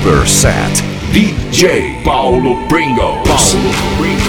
Super Set DJ Paulo Pringles. Paulo Pringles.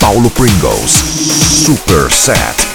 Paulo Pringles. Super Set.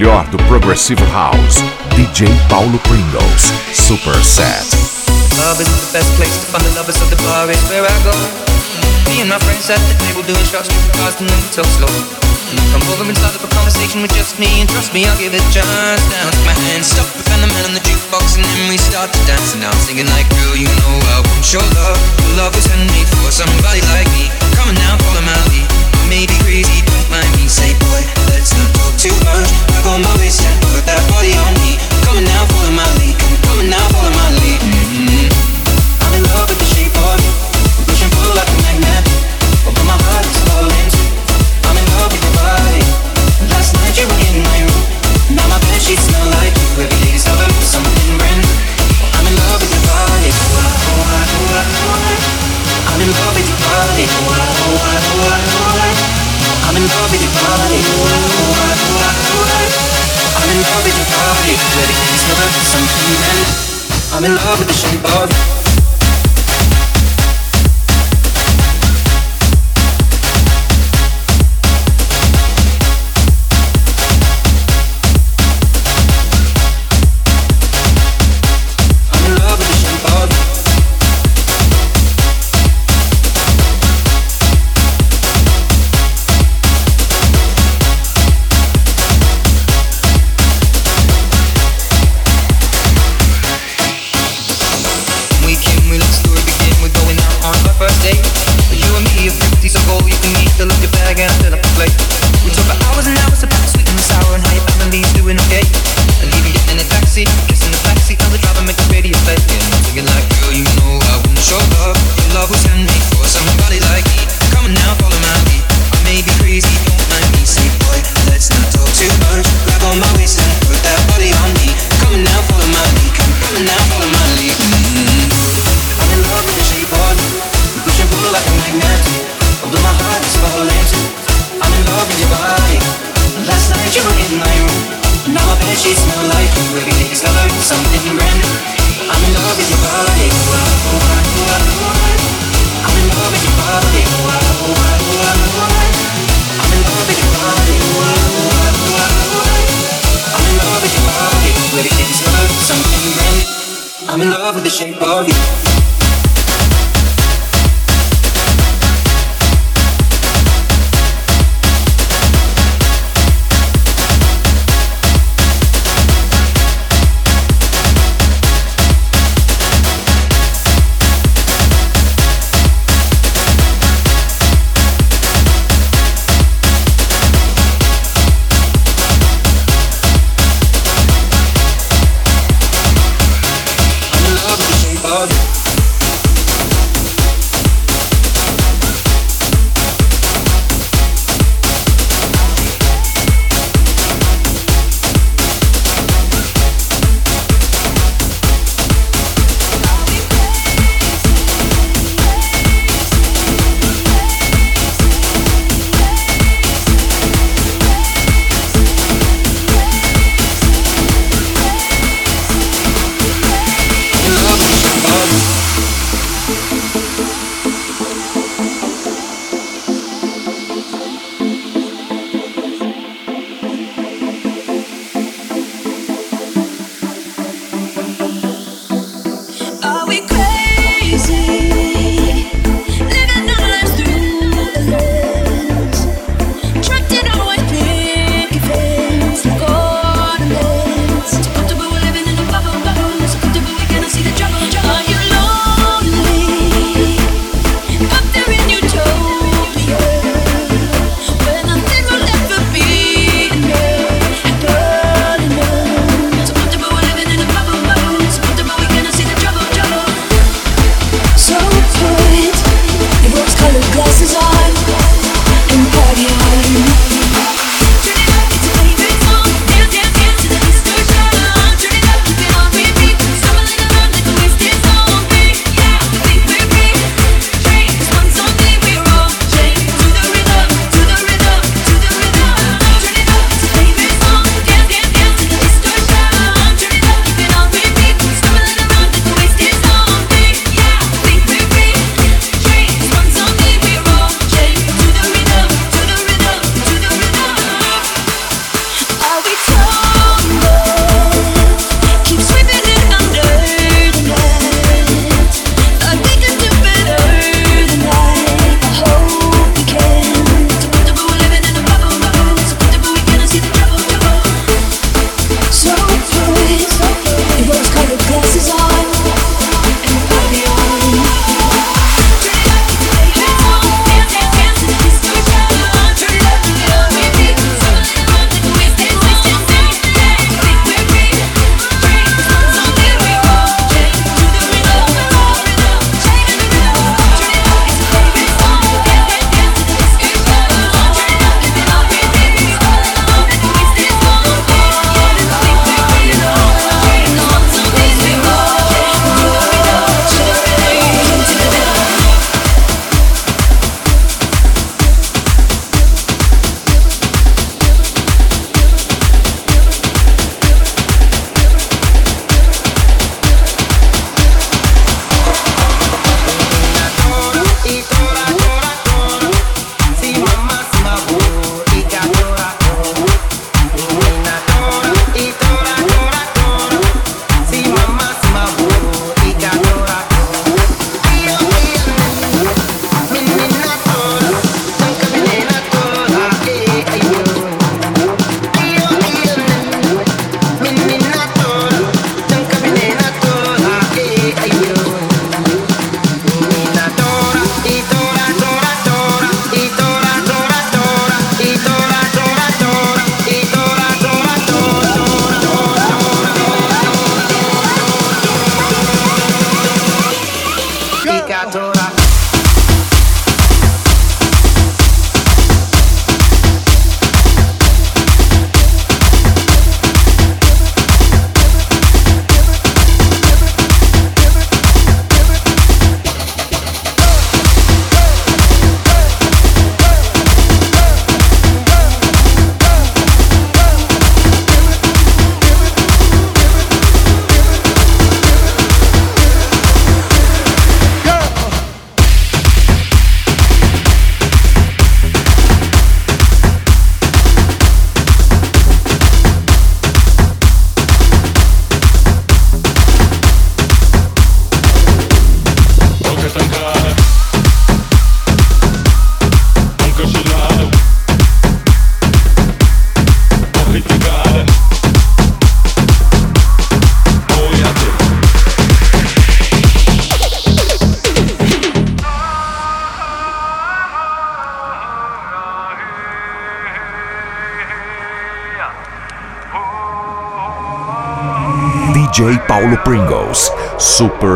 melhor do Progressive House. DJ Paulo Pringles, Super Set. Is the best place to find the lovers, the bar is where I go. Me and my friends at the table doing shots, drinking fast and then we talk slow. Come over and start up a conversation with just me, and trust me, I'll give it a chance. Now take my hand, stop the man on the jukebox, and then we start to dance. And I'm singing like, girl, you know I want your love. Your love handmade for somebody like me. Come on now, follow my lead. Maybe crazy, don't mind me. Say, boy, let's not talk too much. cuando besé tu I'm in love with the shape of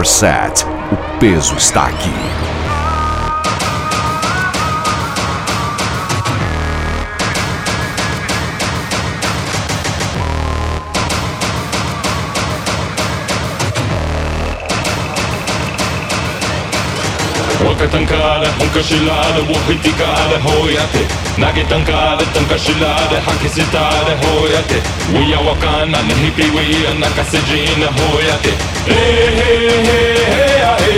Set. O peso está aqui. かたんかあれ本かしらあれをひてかあれほうやって投げたんかあれたんかしらあれ吐きせたあれほうやって We are わかんなねひぴ We are 泣かせじなほうやってえへへへやへ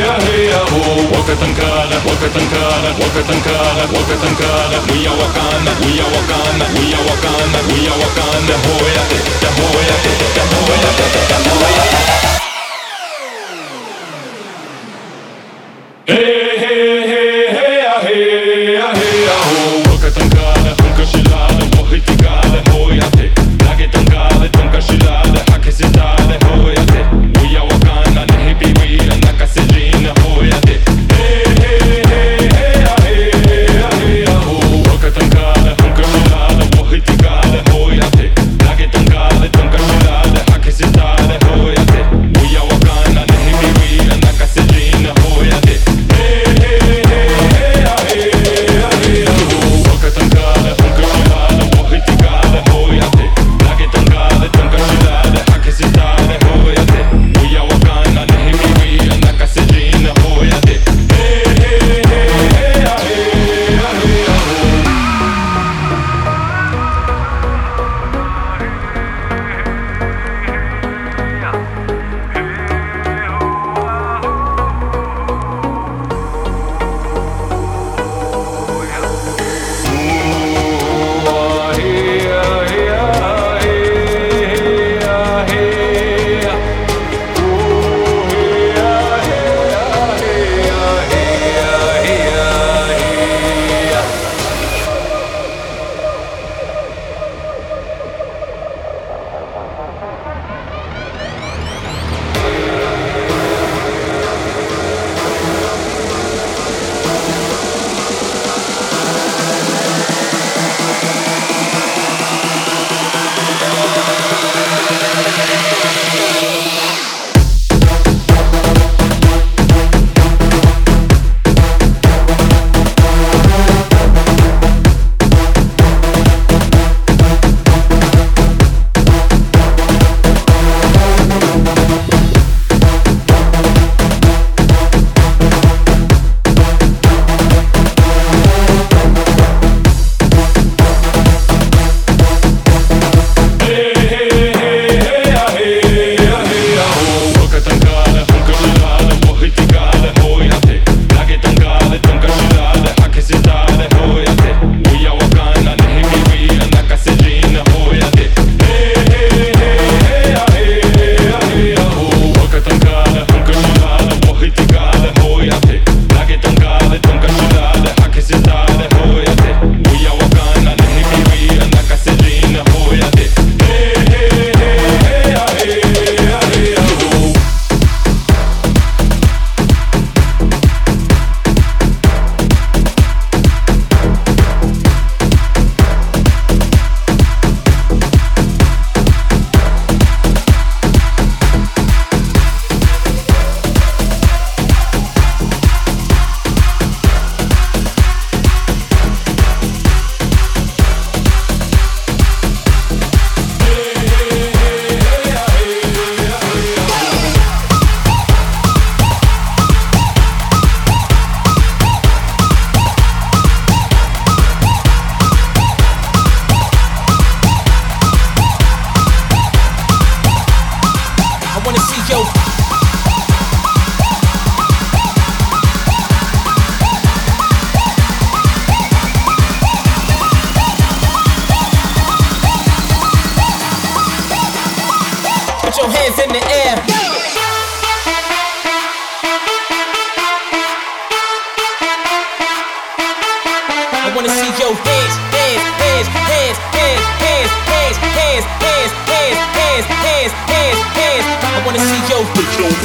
やへやほうわかたんかあれわかたんかあれわかたんかあれわかたんかあれ We are わかんな We are わかんな We are わかんな We are わかんなほうやってだほうやってだほうやってだほうやって hey,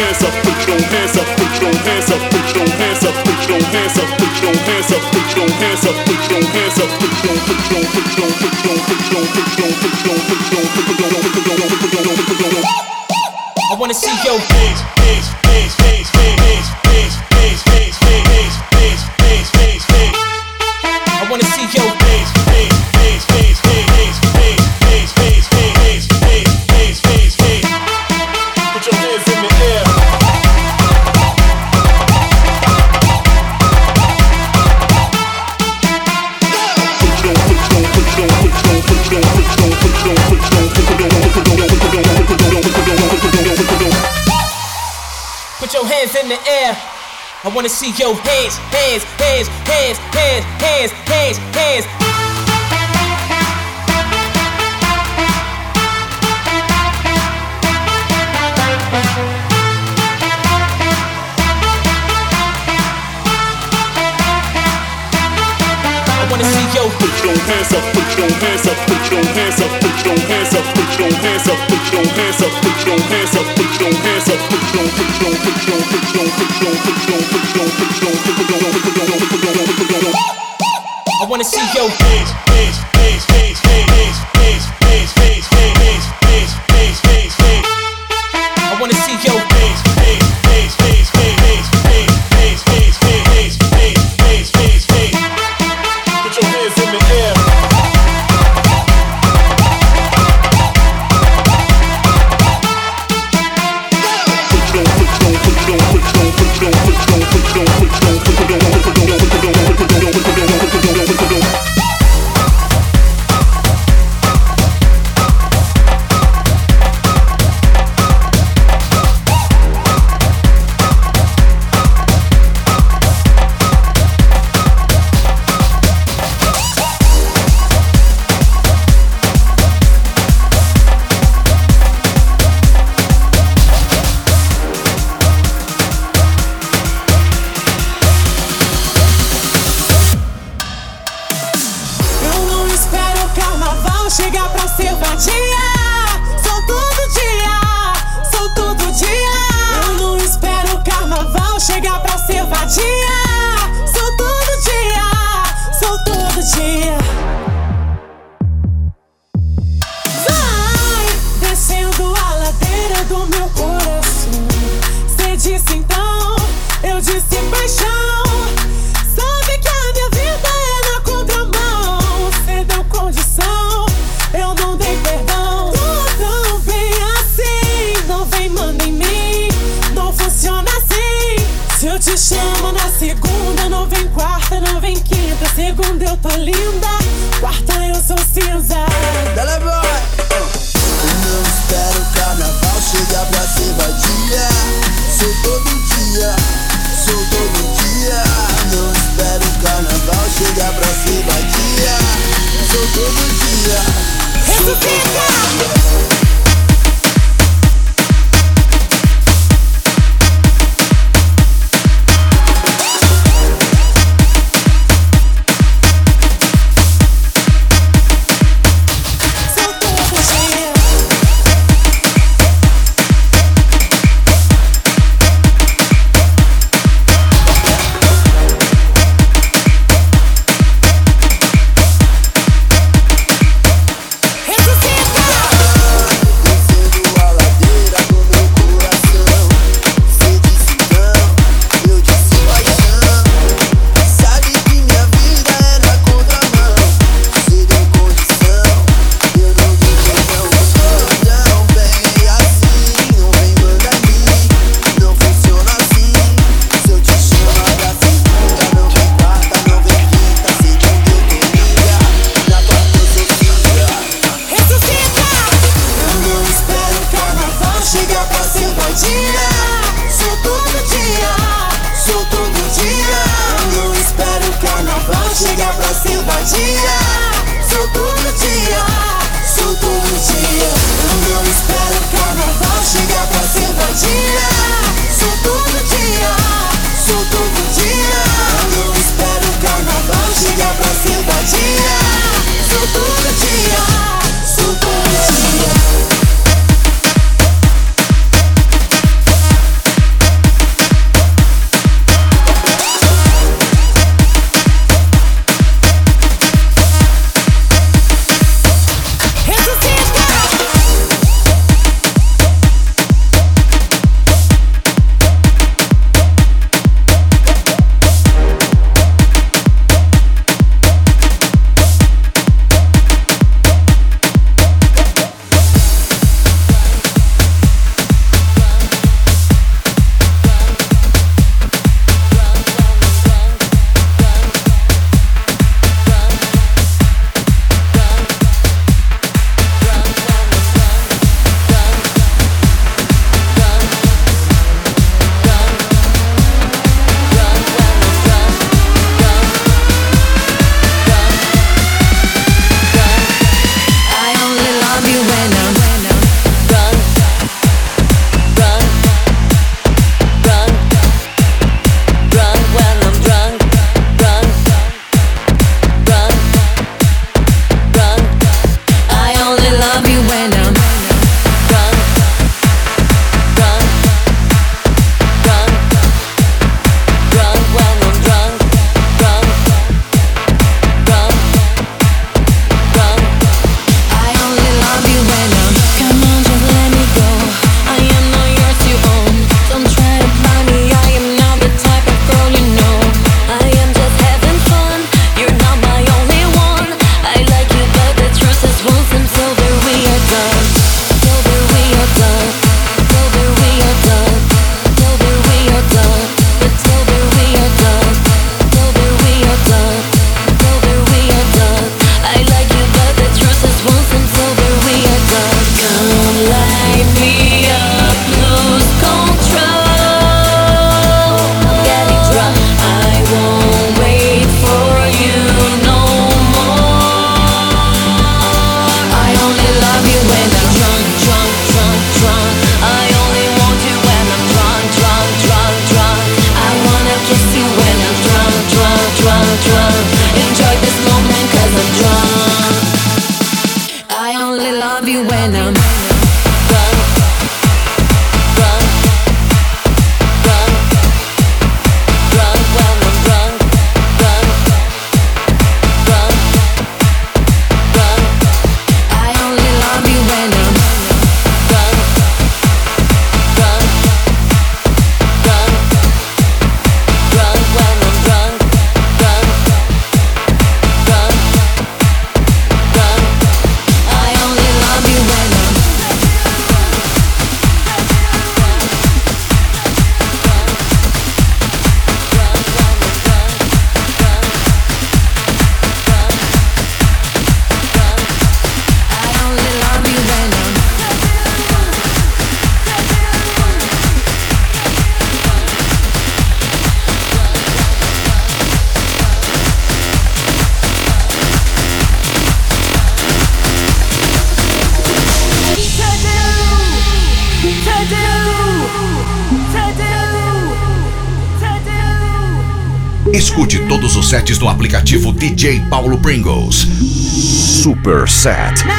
hands up, put your hands up, put your hands up, put your hands up, put your hands up, put your hands up, put your hands up, put your hands up, put your put your put your put your put your put your put your put your put your put your put your put your put your I wanna see your face, face. see your hands, hands, hands, hands, hands, hands, hands, hands. I wanna see your sets no aplicativo DJ Paulo Pringles. Super Set.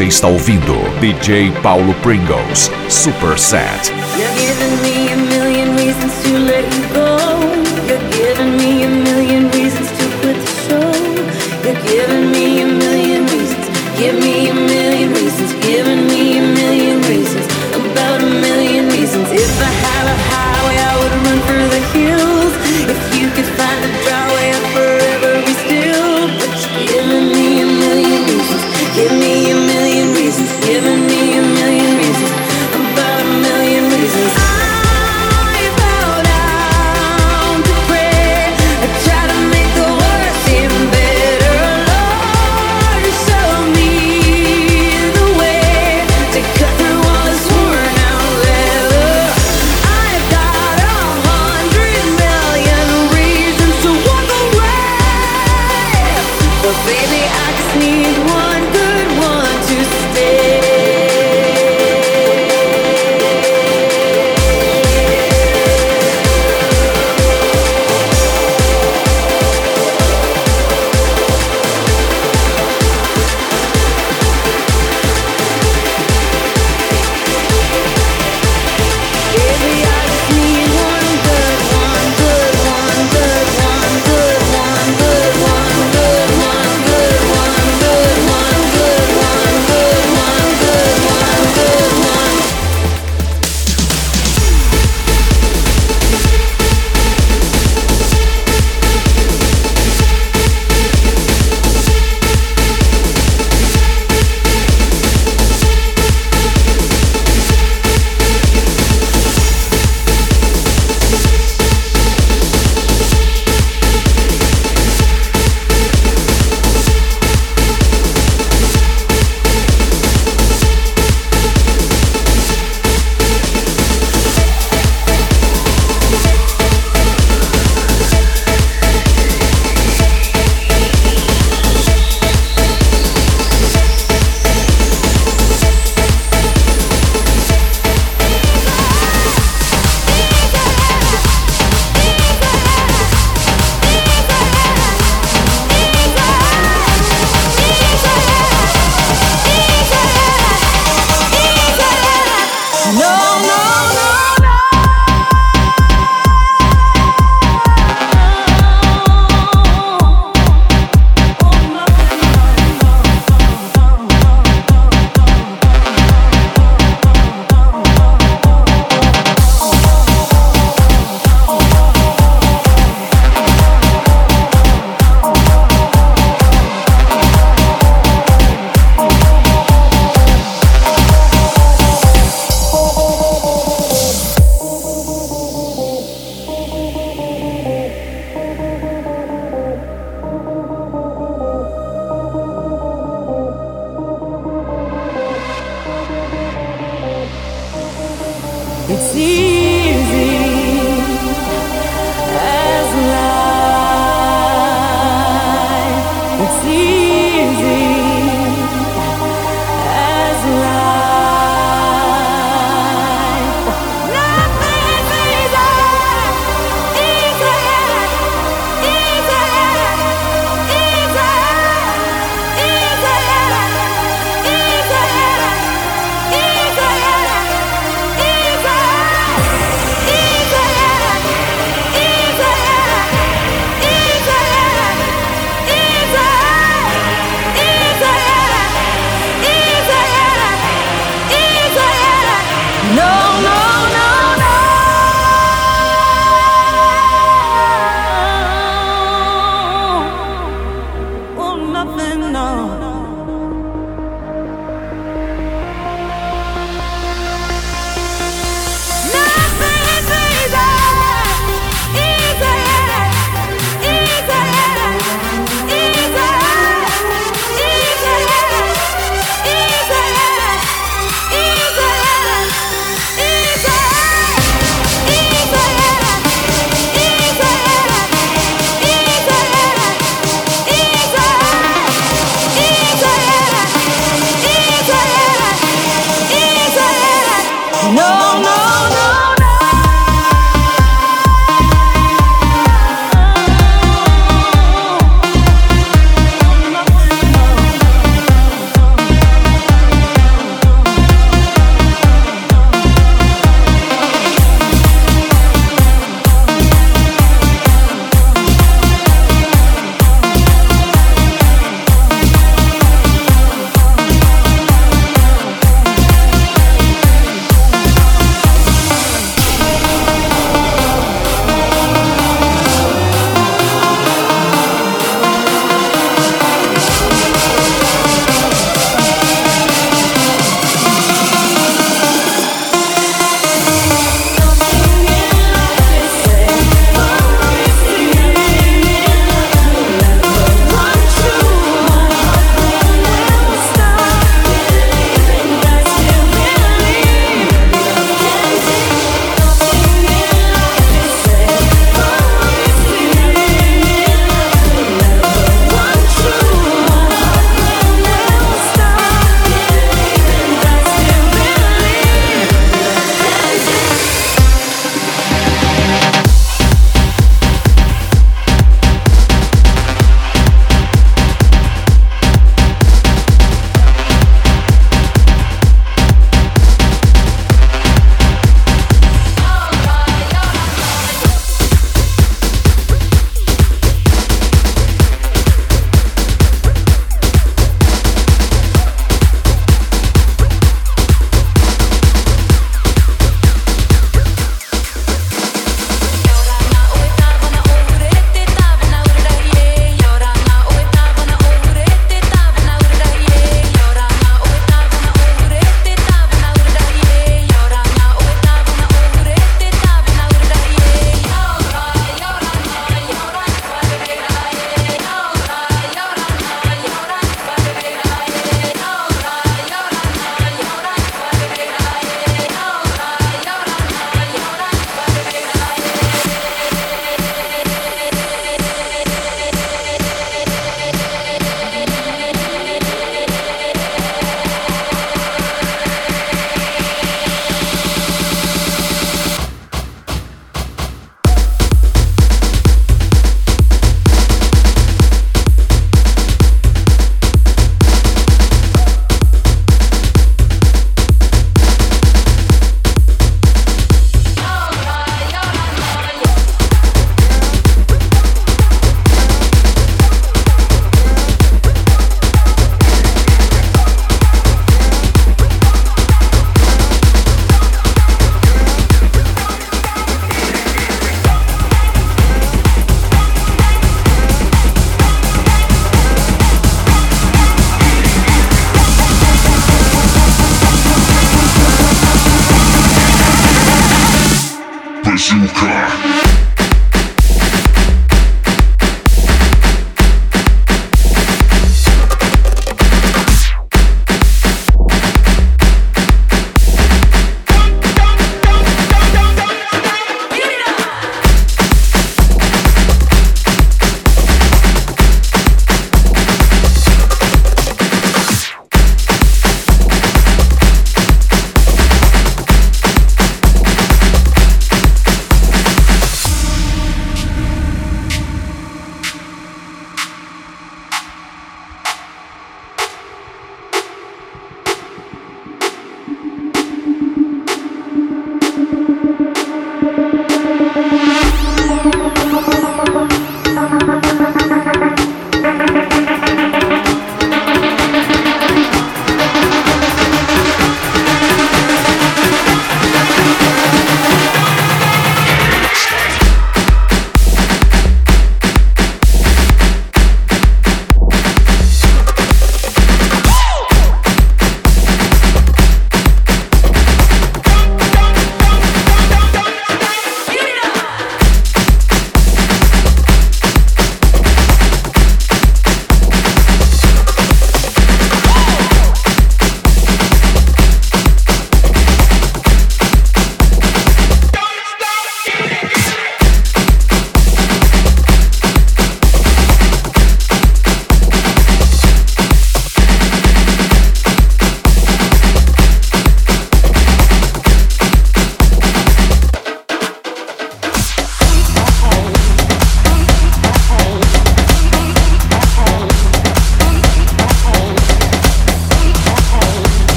Você está ouvindo DJ Paulo Pringles Super Set.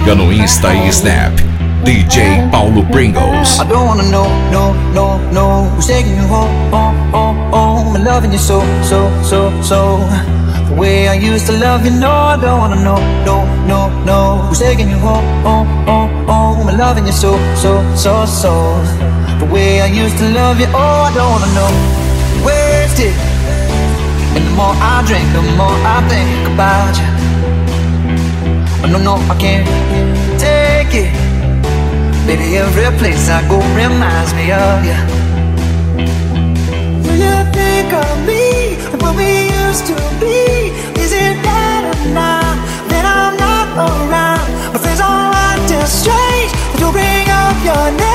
Siga no Insta e Snap. DJ Paulo Pringles. I don't wanna know, no, no, no. Who's taking you home, home, home, home? And loving you so, so, so, so. The way I used to love you, no I don't wanna know, no, no, no. Who's taking you home, home, home, home? And loving you so, so, so, so. The way I used to love you, oh I don't wanna know. Wasted And the more I drink, the more I think about you. Oh, no, no, I can't take it Baby, every place I go reminds me of you. Do you think of me and what we used to be? Is it better now that I'm not around? My friends all acting strange. They do bring up your name.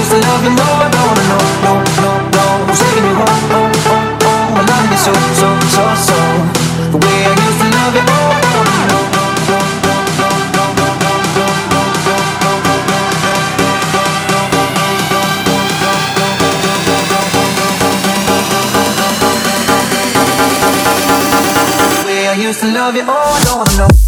I used to love you, no, I don't wanna know, no, no, no. Who's taking you home, home, home, home? I'm loving you so, so, so, so. The way I used to love you, no, I know, no, no, no, no, no, no, no, no, I used to love you, oh, I don't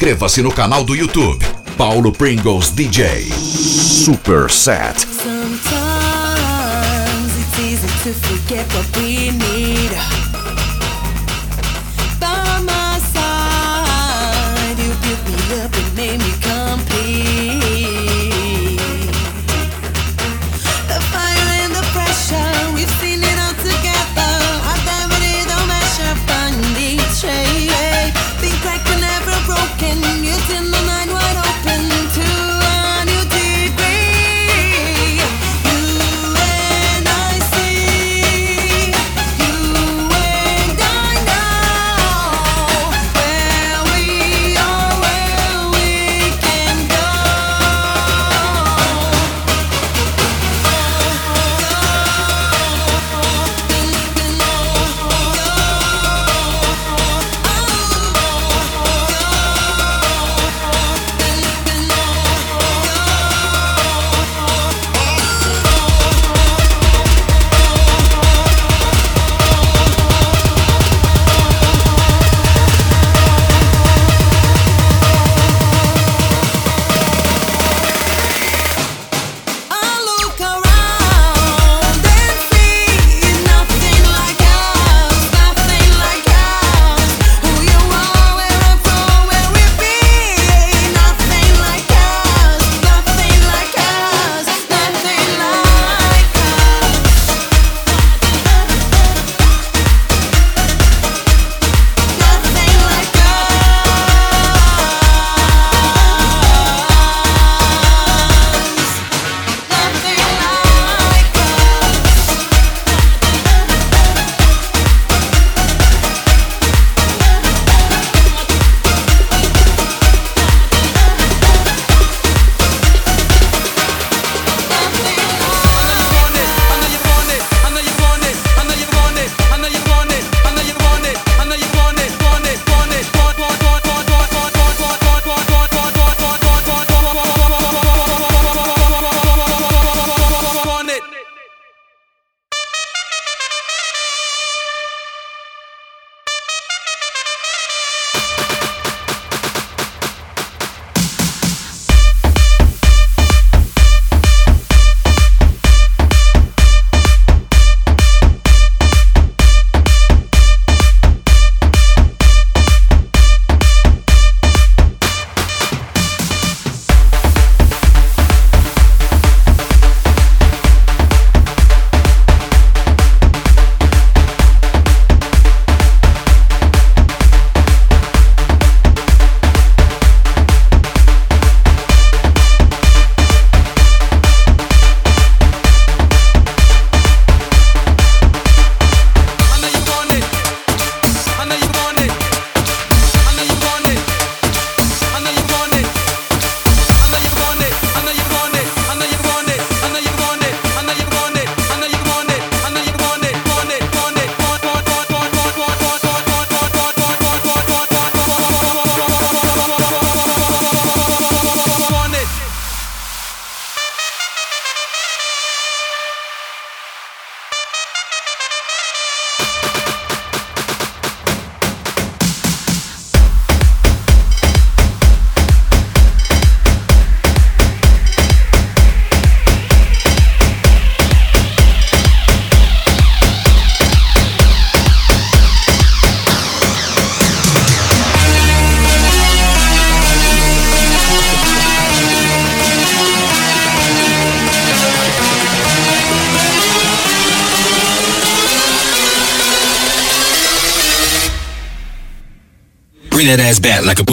Inscreva-se no canal do YouTube. Paulo Pringles DJ. Super Set. Sometimes it's easy to forget what we need. Ass back like a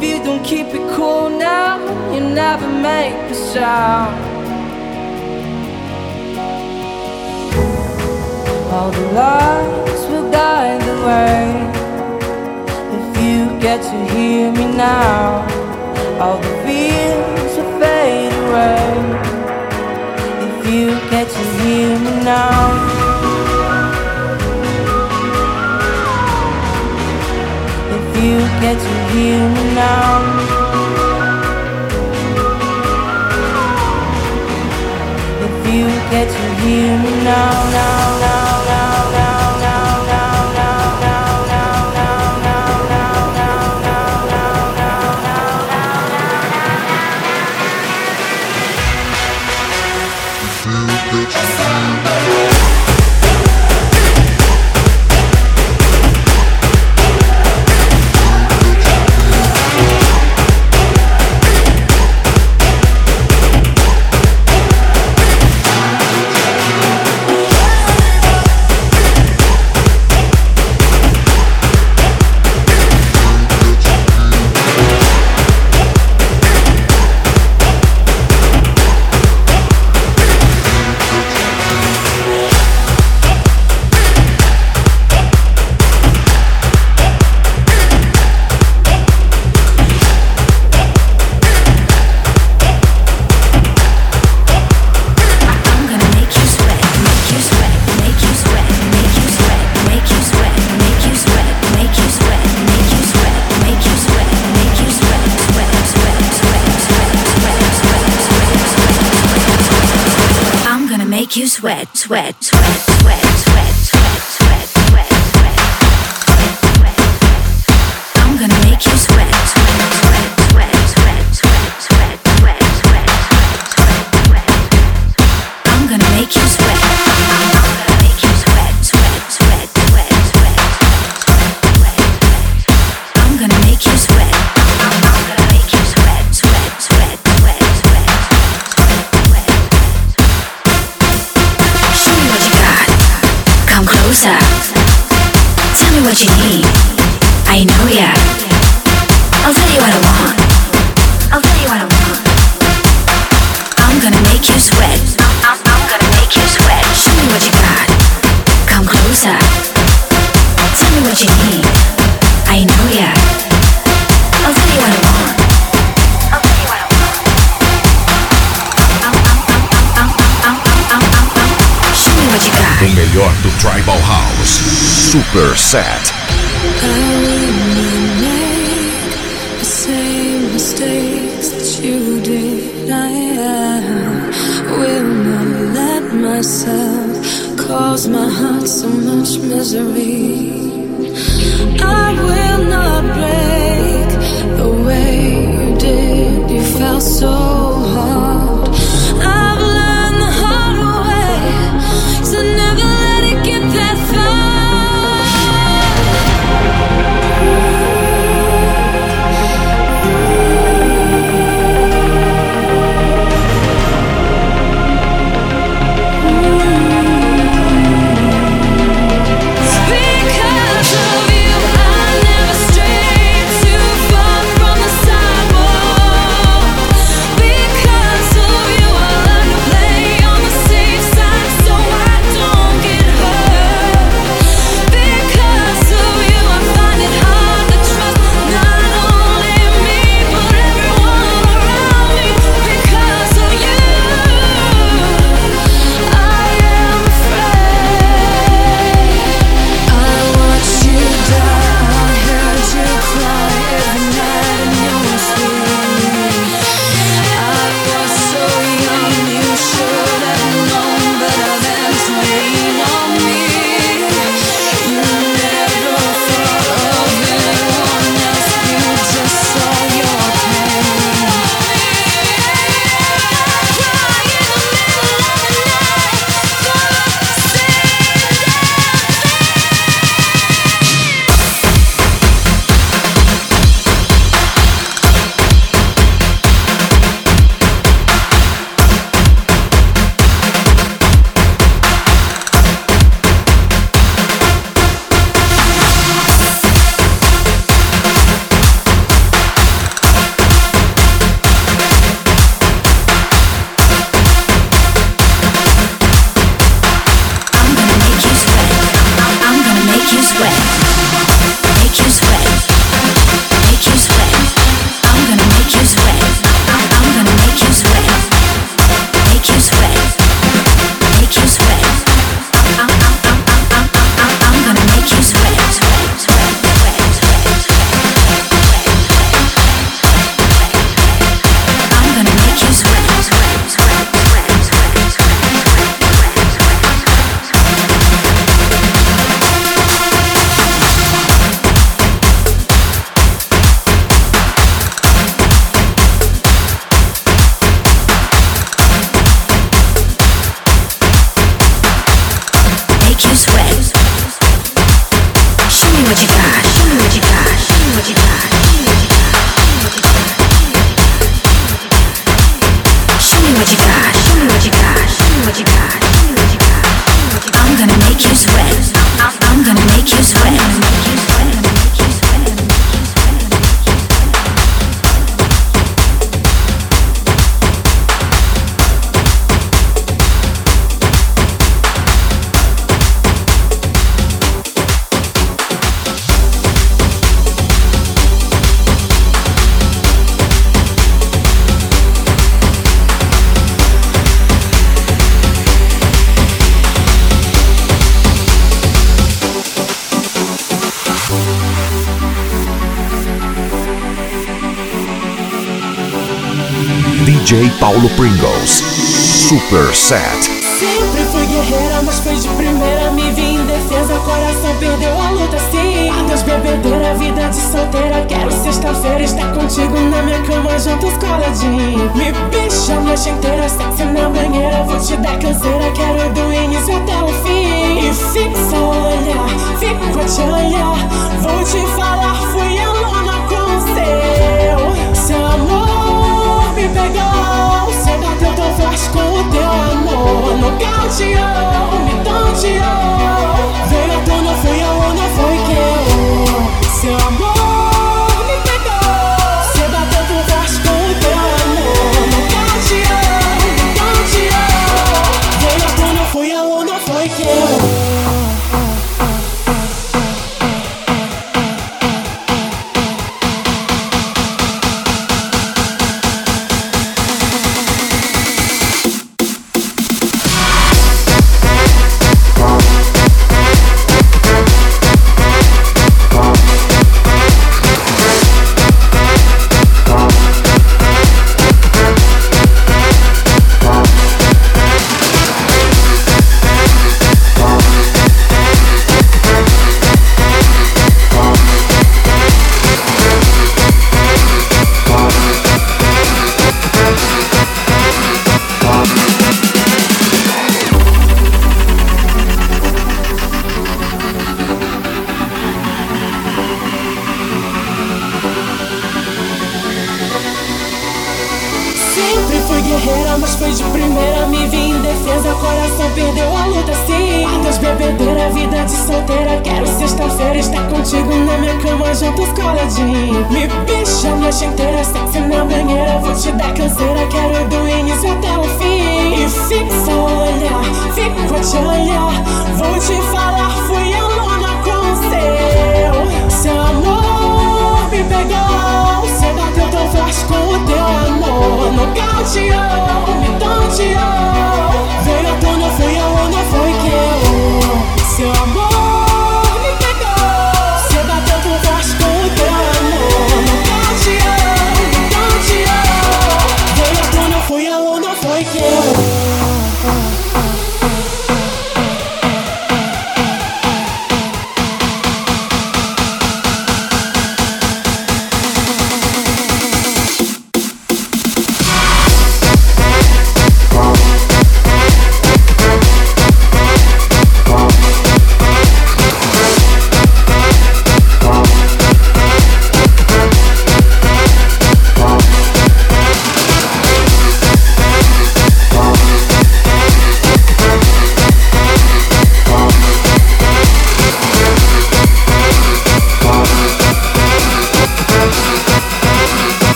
If you don't keep it cool now, you never make a sound. All the lights will guide the way. If you get to hear me now, all the fears will fade away. If you get to hear me now. You get to hear me now. If you get to hear me now, now, now, sweat, sweat, sweat, Set. Paulo Pringles. Super Set. Vou te dar canseira, quero do início até o fim. E fixa olhar, fico a te olhar. Vou te falar, fui aluna com o seu. Seu amor me pegou, você bateu tão forte com o teu amor. Nocauteou,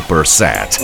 Pringles,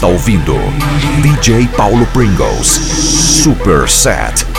está ouvindo DJ Paulo Pringles Super Set.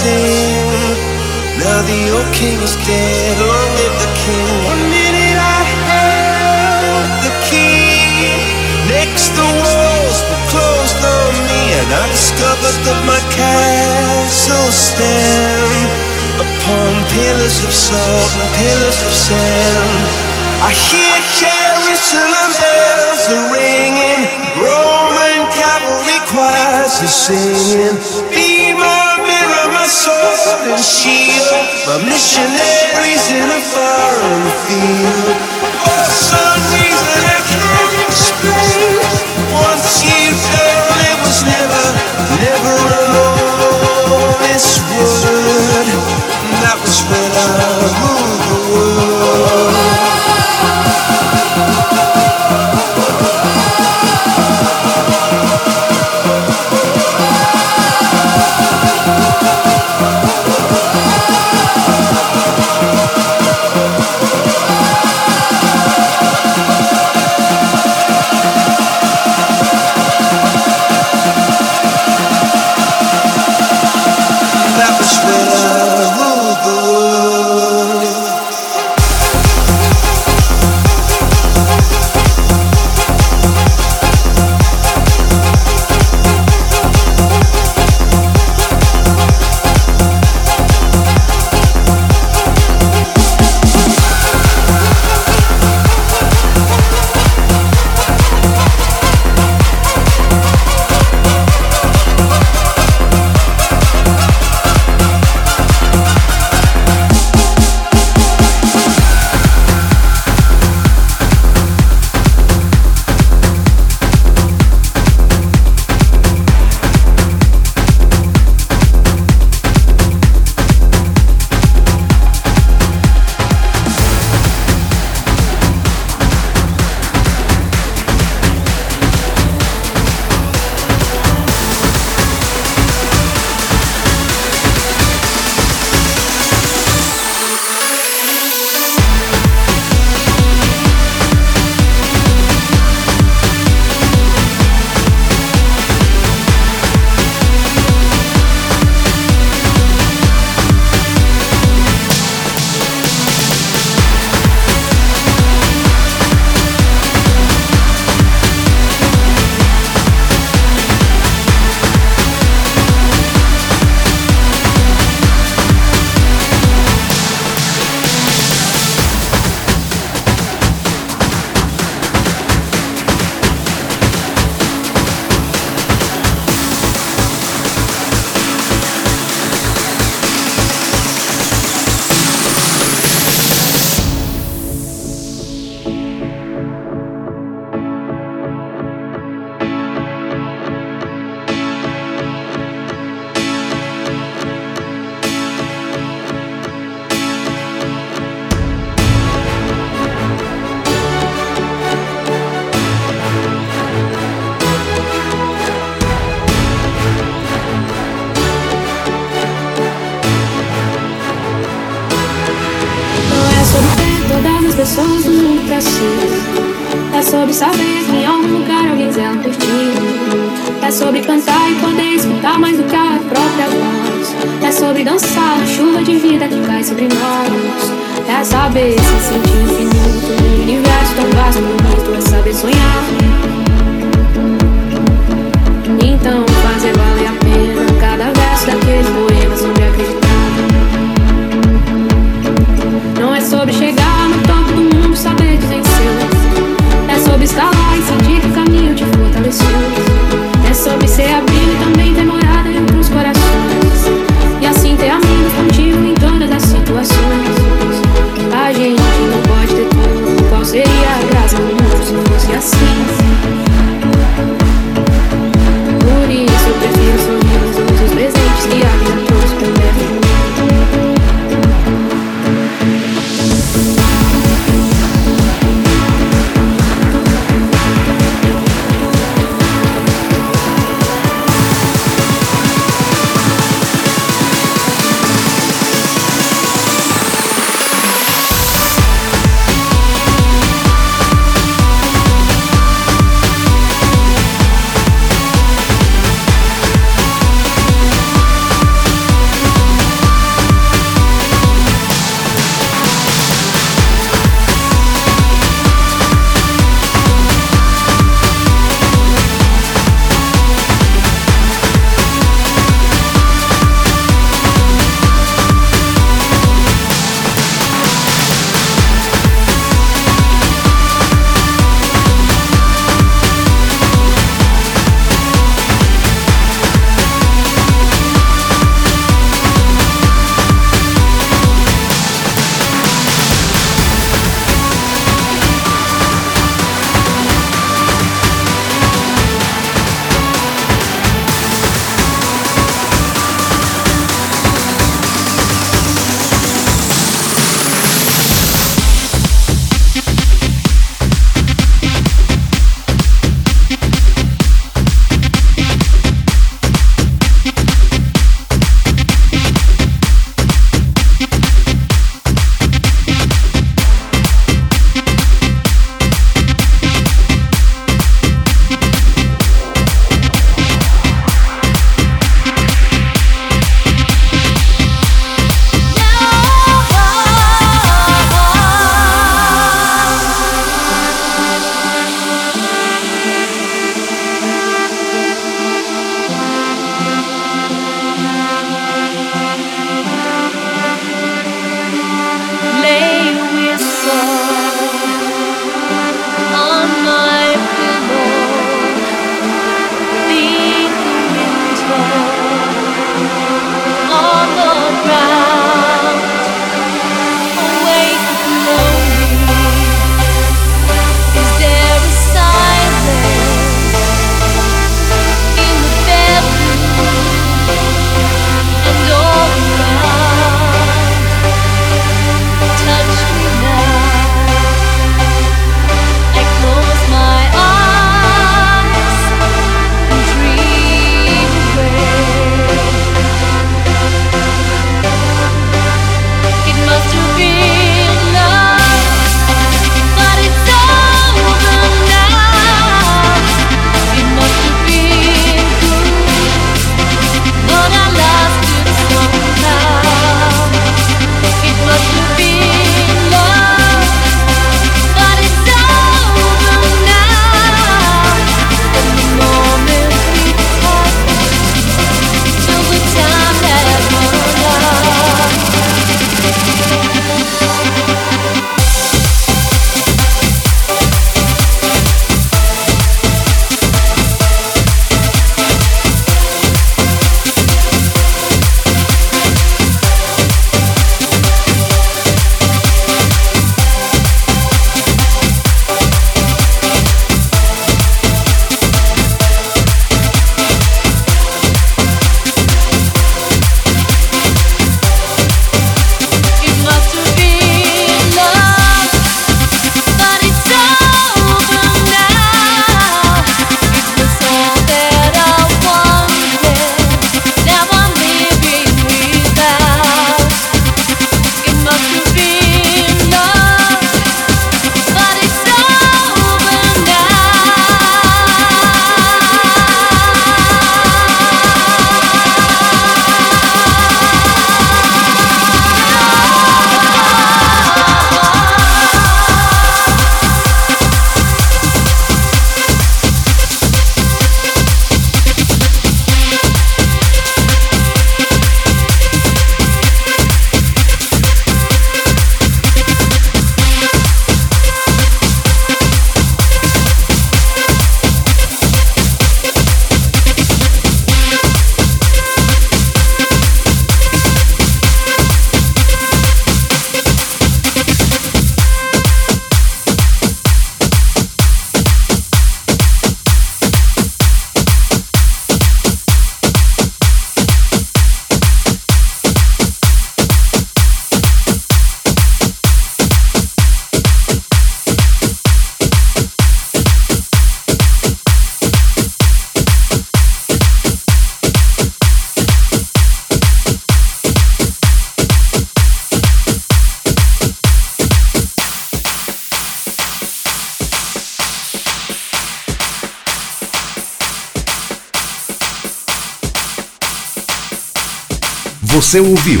Você ouviu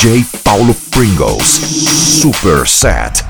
DJ Paulo Pringles Super Set.